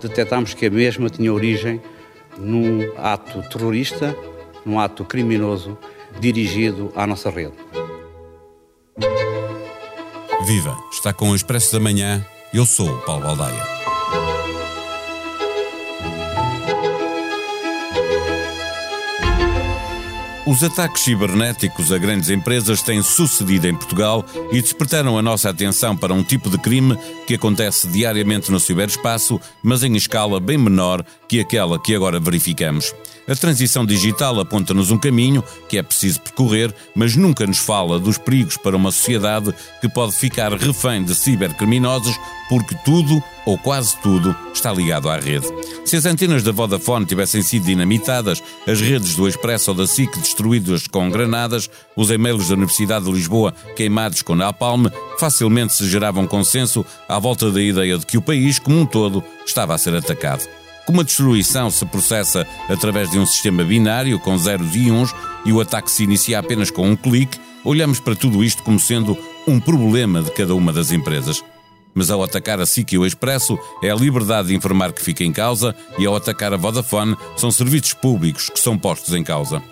Detetámos que a mesma tinha origem num ato terrorista, num ato criminoso dirigido à nossa rede. Viva! Está com o Expresso da Manhã. Eu sou o Paulo Baldaia. Os ataques cibernéticos a grandes empresas têm sucedido em Portugal e despertaram a nossa atenção para um tipo de crime que acontece diariamente no ciberespaço, mas em escala bem menor que aquela que agora verificamos. A transição digital aponta-nos um caminho que é preciso percorrer, mas nunca nos fala dos perigos para uma sociedade que pode ficar refém de cibercriminosos porque tudo, ou quase tudo, está ligado à rede. Se as antenas da Vodafone tivessem sido dinamitadas, as redes do Expresso ou da SIC destruídas com granadas, os e-mails da Universidade de Lisboa queimados com napalm, facilmente se gerava um consenso à volta da ideia de que o país, como um todo, estava a ser atacado. Como a destruição se processa através de um sistema binário com zeros e uns e o ataque se inicia apenas com um clique, olhamos para tudo isto como sendo um problema de cada uma das empresas. Mas ao atacar a SIC e o Expresso, é a liberdade de informar que fica em causa e ao atacar a Vodafone, são serviços públicos que são postos em causa.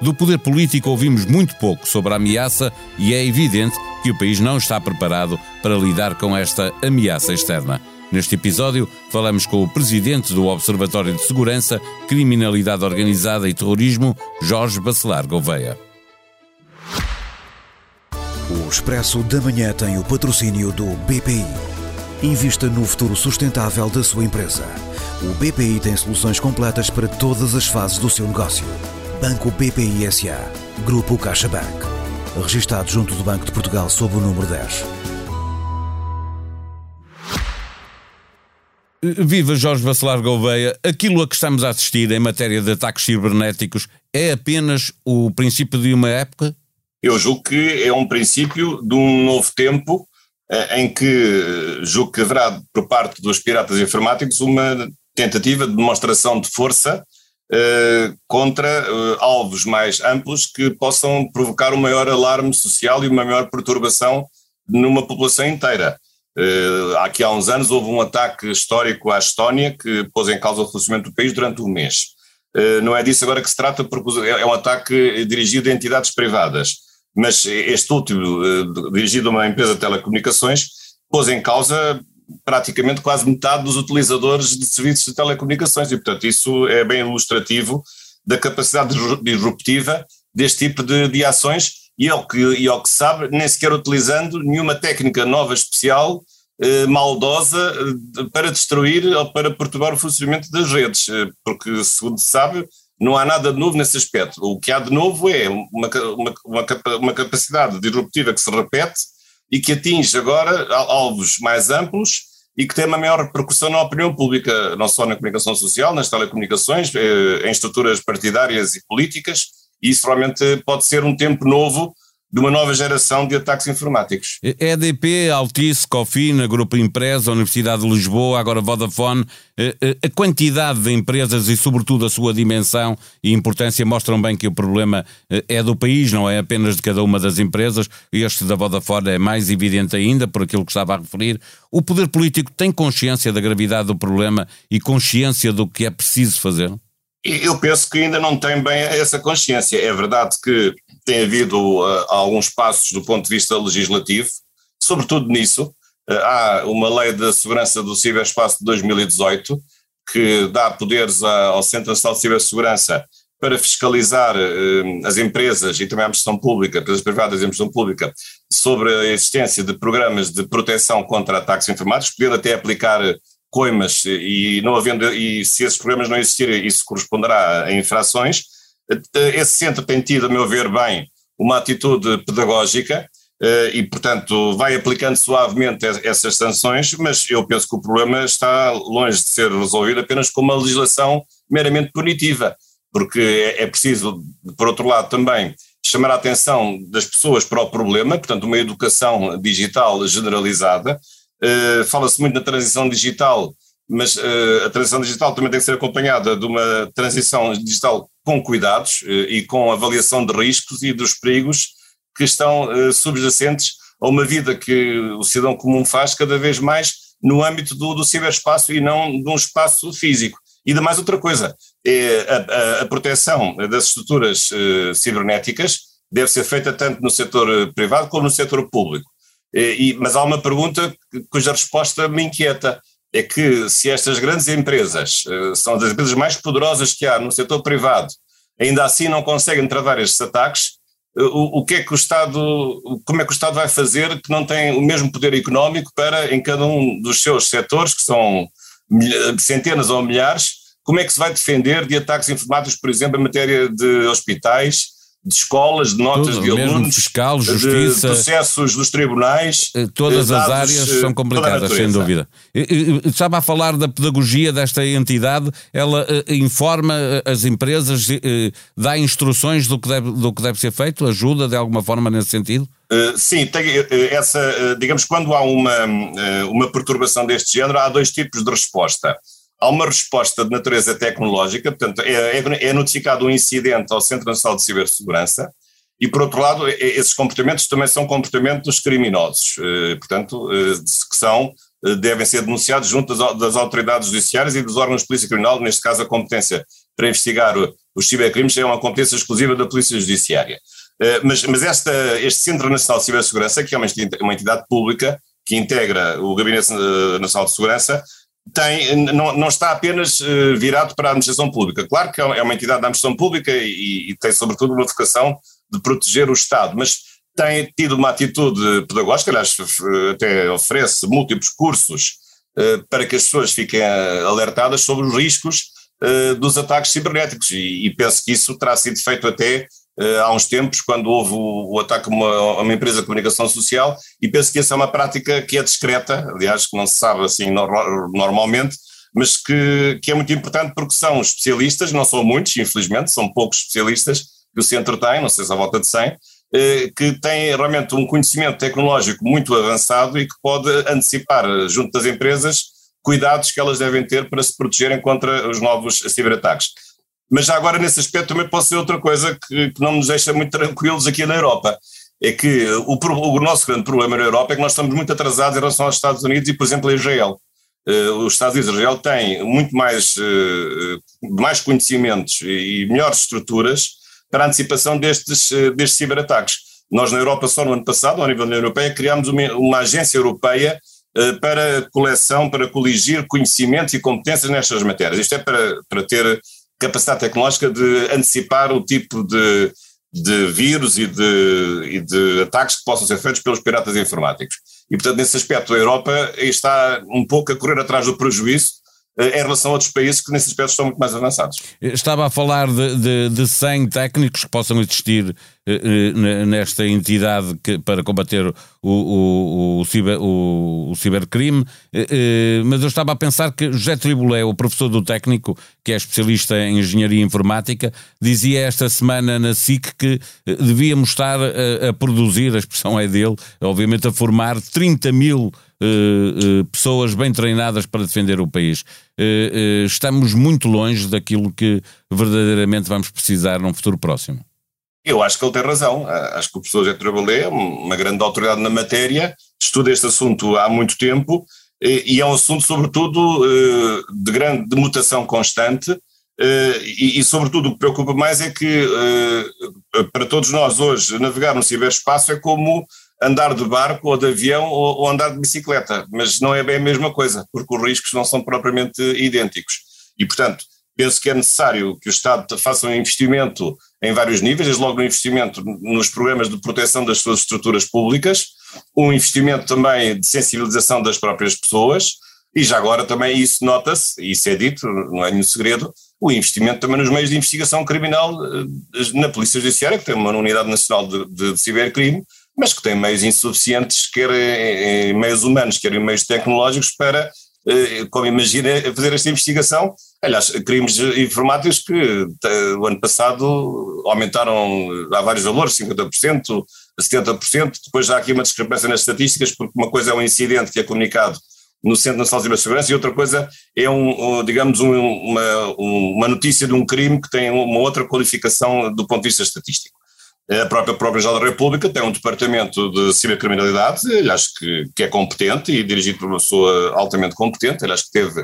Do poder político ouvimos muito pouco sobre a ameaça e é evidente que o país não está preparado para lidar com esta ameaça externa. Neste episódio, falamos com o presidente do Observatório de Segurança, Criminalidade Organizada e Terrorismo, Jorge Bacelar Gouveia. Expresso da Manhã tem o patrocínio do BPI. Invista no futuro sustentável da sua empresa. O BPI tem soluções completas para todas as fases do seu negócio. Banco BPI SA. Grupo CaixaBank. Registrado junto do Banco de Portugal sob o número 10. Viva Jorge Bacelar Gouveia. Aquilo a que estamos a assistir em matéria de ataques cibernéticos é apenas o princípio de uma época? Eu julgo que é um princípio de um novo tempo eh, em que eh, julgo que haverá, por parte dos piratas informáticos, uma tentativa de demonstração de força eh, contra eh, alvos mais amplos que possam provocar um maior alarme social e uma maior perturbação numa população inteira. Uh, aqui há uns anos houve um ataque histórico à Estónia que pôs em causa o funcionamento do país durante um mês. Não é disso agora que se trata, porque é, é um ataque dirigido a entidades privadas mas este último, eh, dirigido a uma empresa de telecomunicações, pôs em causa praticamente quase metade dos utilizadores de serviços de telecomunicações. E, portanto, isso é bem ilustrativo da capacidade disruptiva deste tipo de, de ações. E ao, que, e ao que se sabe, nem sequer utilizando nenhuma técnica nova especial, eh, maldosa, eh, para destruir ou para perturbar o funcionamento das redes, eh, porque, segundo se sabe, não há nada de novo nesse aspecto. O que há de novo é uma, uma, uma, capacidade disruptiva que se repete e que atinge agora alvos mais amplos e que tem uma maior repercussão na opinião pública, não só na comunicação social, nas telecomunicações, eh, em estruturas partidárias e políticas, e isso realmente pode ser um tempo novo de uma nova geração de ataques informáticos. EDP, Altice, Cofina, Grupo Empresa, Universidade de Lisboa, agora Vodafone, a quantidade de empresas e sobretudo a sua dimensão e importância mostram bem que o problema é do país, não é apenas de cada uma das empresas. Este da Vodafone é mais evidente ainda por aquilo que estava a referir. O poder político tem consciência da gravidade do problema e consciência do que é preciso fazer? Eu penso que ainda não tem bem essa consciência. É verdade que tem havido uh, alguns passos do ponto de vista legislativo, sobretudo nisso. Uh, há uma lei de segurança do ciberespaço de 2018 que dá poderes ao Centro Nacional de Cibersegurança para fiscalizar uh, as empresas e também a administração pública, empresas privadas e a administração pública, sobre a existência de programas de proteção contra ataques informáticos, podendo até aplicar coimas e não havendo e se esses programas não existirem, isso corresponderá a infrações. Esse centro tem tido, a meu ver, bem, uma atitude pedagógica eh, e, portanto, vai aplicando suavemente essas sanções, mas eu penso que o problema está longe de ser resolvido apenas com uma legislação meramente punitiva, porque é, é preciso, por outro lado, também chamar a atenção das pessoas para o problema, portanto, uma educação digital generalizada. Eh, fala-se muito na transição digital mas uh, a transição digital também tem que ser acompanhada de uma transição digital com cuidados uh, e com avaliação de riscos e dos perigos que estão subjacentes a uma vida que o cidadão comum faz cada vez mais no âmbito do, do ciberespaço e não de um espaço físico. E de mais outra coisa, é a, a, a proteção das estruturas cibernéticas deve ser feita tanto no setor privado como no setor público. E, mas há uma pergunta cuja resposta me inquieta, é que se estas grandes empresas uh, são das empresas mais poderosas que há no setor privado, ainda assim não conseguem travar estes ataques, uh, o, o, que é que o Estado, como é que o Estado vai fazer que não tem o mesmo poder económico para, em cada um dos seus setores, que são centenas ou milhares, como é que se vai defender de ataques informáticos, por exemplo, em matéria de hospitais, de escolas, de notas Tudo, de alunos, fiscal, justiça, de processos dos tribunais. Eh, todas as áreas eh, são complicadas, sem dúvida. Estava a falar da pedagogia desta entidade, ela uh, informa as empresas, dá instruções do que, deve, do que deve ser feito, ajuda de alguma forma nesse sentido? Sim, tem essa, digamos, quando há uma, uma perturbação deste género, há dois tipos de resposta há uma resposta de natureza tecnológica, portanto, é, é, é notificado um incidente ao Centro Nacional de Cibersegurança, e por outro lado, esses comportamentos também são comportamentos criminosos, eh, portanto, eh, que são, eh, devem ser denunciados junto das, autoridades judiciárias e dos órgãos de polícia criminal, neste caso a competência para investigar os cibercrimes é uma competência exclusiva da polícia judiciária. Mas, mas esta, este Centro Nacional de Cibersegurança, que é uma entidade pública que integra o Gabinete Nacional de Segurança, tem, não, não está apenas uh, virado para a administração pública. Claro que é, é uma entidade da administração pública e, e, tem, sobretudo, uma vocação de proteger o Estado, mas tem tido uma atitude pedagógica, aliás, até oferece múltiplos cursos uh, para que as pessoas fiquem uh, alertadas sobre os riscos dos ataques cibernéticos, e, e penso que isso terá sido feito até eh, há uns tempos, quando houve o, o ataque a uma, a uma, empresa de comunicação social, e penso que essa é uma prática que é discreta, aliás, que não se sabe assim no, normalmente, mas que, que é muito importante porque são especialistas, não são muitos, infelizmente, são poucos especialistas que o centro tem, não sei se à volta de 100, eh, que têm realmente um conhecimento tecnológico muito avançado e que pode antecipar, junto das empresas, cuidados que elas devem ter para se protegerem contra os novos ciberataques. Mas já agora, nesse aspecto, também posso dizer outra coisa que, que não nos deixa muito tranquilos aqui na Europa. É que o, o, nosso grande problema na Europa é que nós estamos muito atrasados em relação aos Estados Unidos e, por exemplo, a Israel. Uh, os Estados Unidos e Israel têm muito mais, uh, mais conhecimentos e melhores estruturas para a antecipação destes, uh, destes ciberataques. Nós, na Europa, só no ano passado, ao nível da União Europeia, criámos uma, uma agência europeia para coleção, para coligir conhecimentos e competências nestas matérias. Isto é para, para ter capacidade tecnológica de antecipar o tipo de, de vírus e de, e de ataques que possam ser feitos pelos piratas informáticos. E, portanto, nesse aspecto, a Europa está um pouco a correr atrás do prejuízo em relação a outros países que nesse aspecto estão muito mais avançados. Estava a falar de, de, de 100 técnicos que possam existir eh, eh, nesta entidade que, para combater o, o, o, ciber, o, cibercrime, mas eu estava a pensar que José Tribulé, o professor do técnico, que é especialista em engenharia informática, dizia esta semana na SIC que devíamos estar a, a produzir, a expressão é dele, obviamente a formar 30 mil Uh, uh, pessoas bem treinadas para defender o país. Uh, estamos muito longe daquilo que verdadeiramente vamos precisar num futuro próximo. Eu acho que ele tem razão. Acho que o professor José Trabalé é uma grande autoridade na matéria, estuda este assunto há muito tempo e é um assunto, sobretudo, de grande de mutação constante. E, e, sobretudo, o que preocupa mais é que, para todos nós hoje, navegar no ciberespaço é como andar de barco ou de avião ou, ou, andar de bicicleta, mas não é bem a mesma coisa, porque os riscos não são propriamente idênticos. E, portanto, penso que é necessário que o Estado faça um investimento em vários níveis, desde logo no investimento nos programas de proteção das suas estruturas públicas, um investimento também de sensibilização das próprias pessoas, e já agora também isso nota-se, isso é dito, não é nenhum segredo, o investimento também nos meios de investigação criminal eh, na Polícia Judiciária, que tem uma unidade nacional de, de cibercrime, mas que tem meios insuficientes, quer em meios humanos, quer em meios tecnológicos, para, eh, como imagina, fazer esta investigação. Aliás, crimes informáticos que o ano passado aumentaram a vários valores, 50%, 70%, depois há aqui uma discrepância nas estatísticas, porque uma coisa é um incidente que é comunicado no Centro Nacional de Cibersegurança e outra coisa é, um, digamos, um, uma, uma notícia de um crime que tem uma outra qualificação do ponto de vista estatístico. A própria Procuradoria da República tem um departamento de cibercriminalidade, acho que, que é competente e dirigido por uma pessoa altamente competente, acho que teve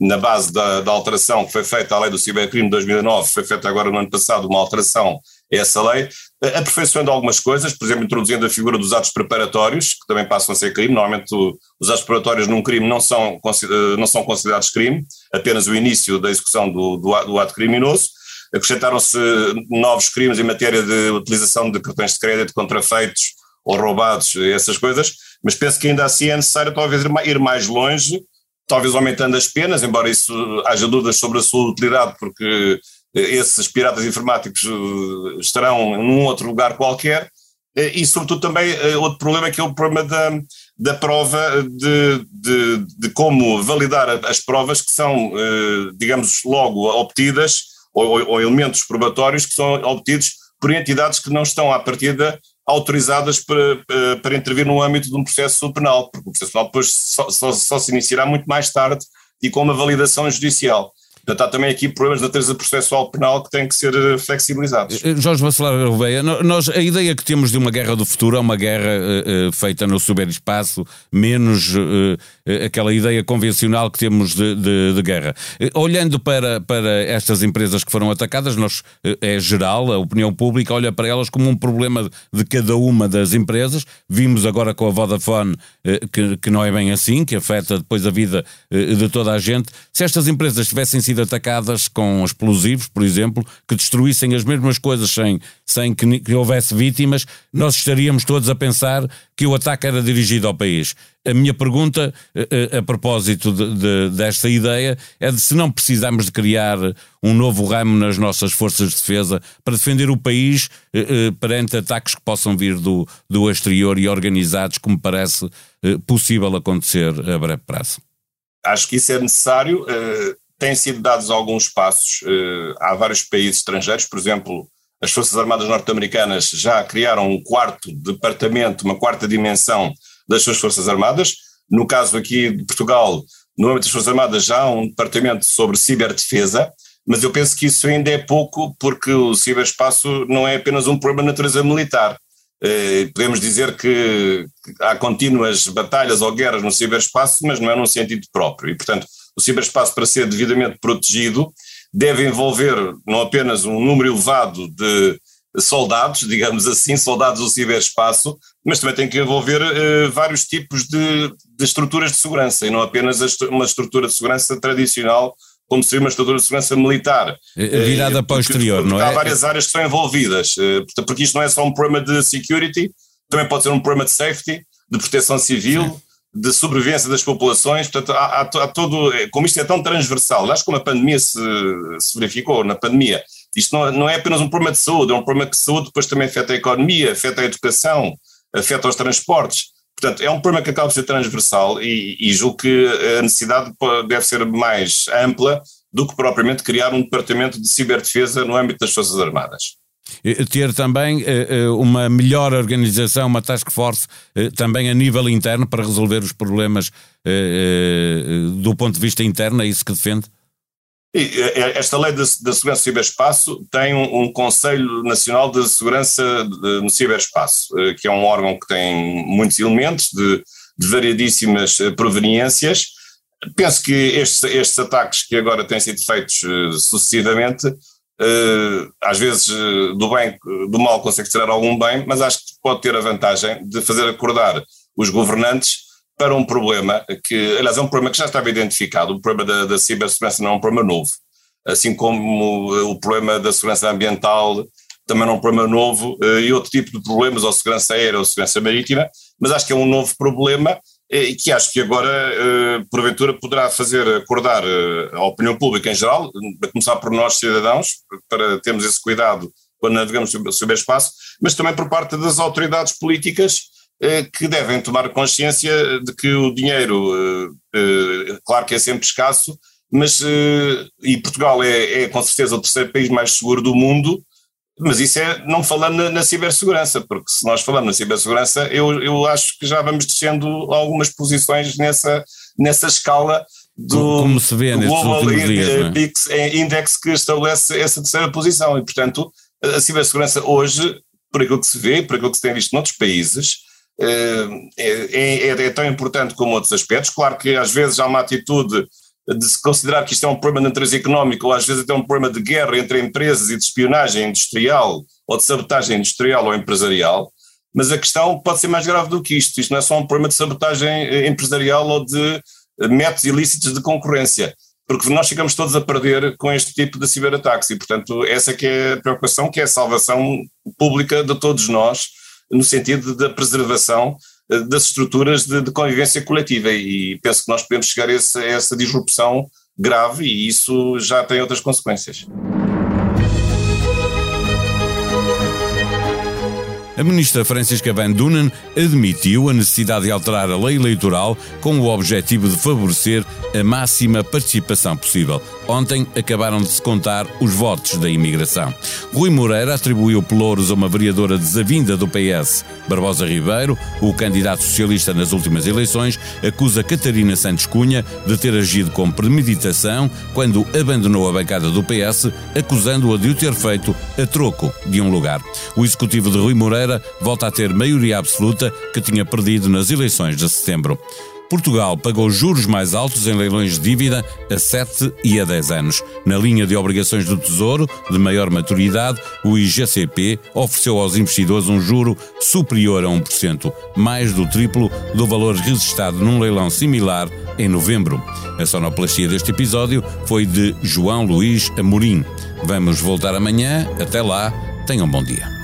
na base da, da, alteração que foi feita à lei do cibercrime de 2009, foi feita agora no ano passado uma alteração a essa lei, aperfeiçoando algumas coisas, por exemplo, introduzindo a figura dos atos preparatórios, que também passam a ser crime. Normalmente os atos preparatórios num crime não são, não são considerados crime, apenas o início da execução do, do, do ato criminoso. Acrescentaram-se novos crimes em matéria de utilização de cartões de crédito contrafeitos ou roubados, essas coisas, mas penso que ainda assim é necessário talvez ir mais longe, talvez aumentando as penas, embora isso haja dúvidas sobre a sua utilidade, porque esses piratas informáticos eh, estarão num outro lugar qualquer, eh, e sobretudo também eh, outro problema que é o problema da, da prova de, de, de como validar as provas que são, digamos, logo obtidas ou, ou, elementos probatórios que são obtidos por entidades que não estão à partida autorizadas para, para intervir no âmbito de um processo penal, porque o processo penal depois só, só, só se iniciará muito mais tarde e com uma validação judicial. Portanto, há também aqui problemas de natureza processual penal que têm que ser eh, flexibilizados. Eh, Jorge Bacelar Gouveia, nós, a ideia que temos de uma guerra do futuro é uma guerra uh, feita no superespaço, menos uh, aquela ideia convencional que temos de, de, de guerra. Olhando para, para estas empresas que foram atacadas, nós, é geral, a opinião pública olha para elas como um problema de cada uma das empresas. Vimos agora com a Vodafone que, que não é bem assim, que afeta depois a vida de toda a gente. Se estas empresas tivessem sido sido atacadas com explosivos, por exemplo, que destruíssem as mesmas coisas sem, sem que, que houvesse vítimas, nós estaríamos todos a pensar que o ataque era dirigido ao país. A minha pergunta, a, eh, eh, a propósito de, de, desta ideia, é de se não precisamos de criar um novo ramo nas nossas forças de defesa para defender o país eh, eh, perante ataques que possam vir do, do exterior e organizados, como parece eh, possível acontecer a breve prazo. Acho que isso é necessário. Uh têm sido dados alguns passos. Uh, há vários países estrangeiros, por exemplo, as Forças Armadas norte-americanas já criaram um quarto departamento, uma quarta dimensão das suas Forças Armadas. No caso aqui de Portugal, no âmbito das Forças Armadas já há um departamento sobre ciberdefesa, mas eu penso que isso ainda é pouco, porque o ciberespaço não é apenas um problema de natureza militar. Eh, podemos dizer que há contínuas batalhas ou guerras no ciberespaço, mas não é num sentido próprio. E, portanto, o ciberespaço, para ser devidamente protegido, deve envolver não apenas um número elevado de soldados, digamos assim, soldados do ciberespaço, mas também tem que envolver uh, vários tipos de, de, estruturas de segurança e não apenas uma estrutura de segurança tradicional, como seria uma estrutura de segurança militar. Eh, virada uh, para o exterior, não é? Há várias áreas que estão envolvidas, porque isto não é só um problema de security, também pode ser um problema de safety, de proteção civil. De sobrevivência das populações, portanto, há, há, há, todo, como isto é tão transversal, acho que como a pandemia se, se verificou, na pandemia, isto não, não, é apenas um problema de saúde, é um problema de saúde depois também afeta a economia, afeta a educação, afeta os transportes, portanto, é um problema que acaba por ser transversal e, e julgo que a necessidade deve ser mais ampla do que propriamente criar um departamento de ciberdefesa no âmbito das Forças Armadas ter também eh, uma melhor organização, uma task force eh, também a nível interno para resolver os problemas do ponto de vista interno, é isso que defende? Esta lei da segurança do ciberespaço tem um, Conselho Nacional de Segurança no Ciberespaço, que é um órgão que tem muitos elementos de, de variedíssimas proveniências. Penso que estes, estes ataques que agora têm sido feitos sucessivamente Uh, às vezes uh, do bem, do mal consegue tirar algum bem, mas acho que pode ter a vantagem de fazer acordar os governantes para um problema que, aliás, é um problema que já estava identificado. O problema da, da cibersegurança não é um problema novo, assim como o problema da segurança ambiental também não é um problema novo, e outro tipo de problemas, ou segurança aérea ou segurança marítima, mas acho que é um novo problema e que acho que agora, eh, porventura, poderá fazer acordar eh, a opinião pública em geral, a começar por nós, cidadãos, para termos esse cuidado quando navegamos sobre espaço, mas também por parte das autoridades políticas eh, que devem tomar consciência de que o dinheiro, claro que é sempre escasso, mas e Portugal é, é com certeza o terceiro país mais seguro do mundo, mas isso é não falando na, na, cibersegurança, porque se nós falamos na cibersegurança, eu, eu acho que já vamos descendo algumas posições nessa, nessa escala do, Como se vê do Global dias, é? Index que estabelece essa terceira posição e, portanto, a cibersegurança hoje por aquilo que se vê, por aquilo que se tem visto noutros países, é, é, é, tão importante como outros aspectos. Claro que às vezes há uma atitude de se considerar que isto é um problema de natureza económica, ou às vezes até um problema de guerra entre empresas e de espionagem industrial, ou de sabotagem industrial ou empresarial, mas a questão pode ser mais grave do que isto. Isto não é só um problema de sabotagem eh, empresarial ou de eh, métodos ilícitos de concorrência, porque nós ficamos todos a perder com este tipo de ciberataques e, portanto, essa que é a preocupação, que é a salvação pública de todos nós, no sentido da preservação das estruturas de, de, convivência coletiva e penso que nós podemos chegar a a essa disrupção grave e isso já tem outras consequências. A ministra Francisca Van Dunen admitiu a necessidade de alterar a lei eleitoral com o objetivo de favorecer a máxima participação possível. Ontem acabaram de se contar os votos da imigração. Rui Moreira atribuiu pelouros a uma vereadora desavinda do PS. Barbosa Ribeiro, o candidato socialista nas últimas eleições, acusa Catarina Santos Cunha de ter agido com premeditação quando abandonou a bancada do PS, acusando-a de o ter feito a troco de um lugar. O executivo de Rui Moreira volta a ter maioria absoluta que tinha perdido nas eleições de setembro. Portugal pagou juros mais altos em leilões de dívida a 7 e a 10 anos. Na linha de obrigações do Tesouro, de maior maturidade, o IGCP ofereceu aos investidores um juro superior a 1%, mais do triplo do valor registrado num leilão similar em novembro. A sonoplastia deste episódio foi de João Luís Amorim. Vamos voltar amanhã. Até lá, tenham um bom dia.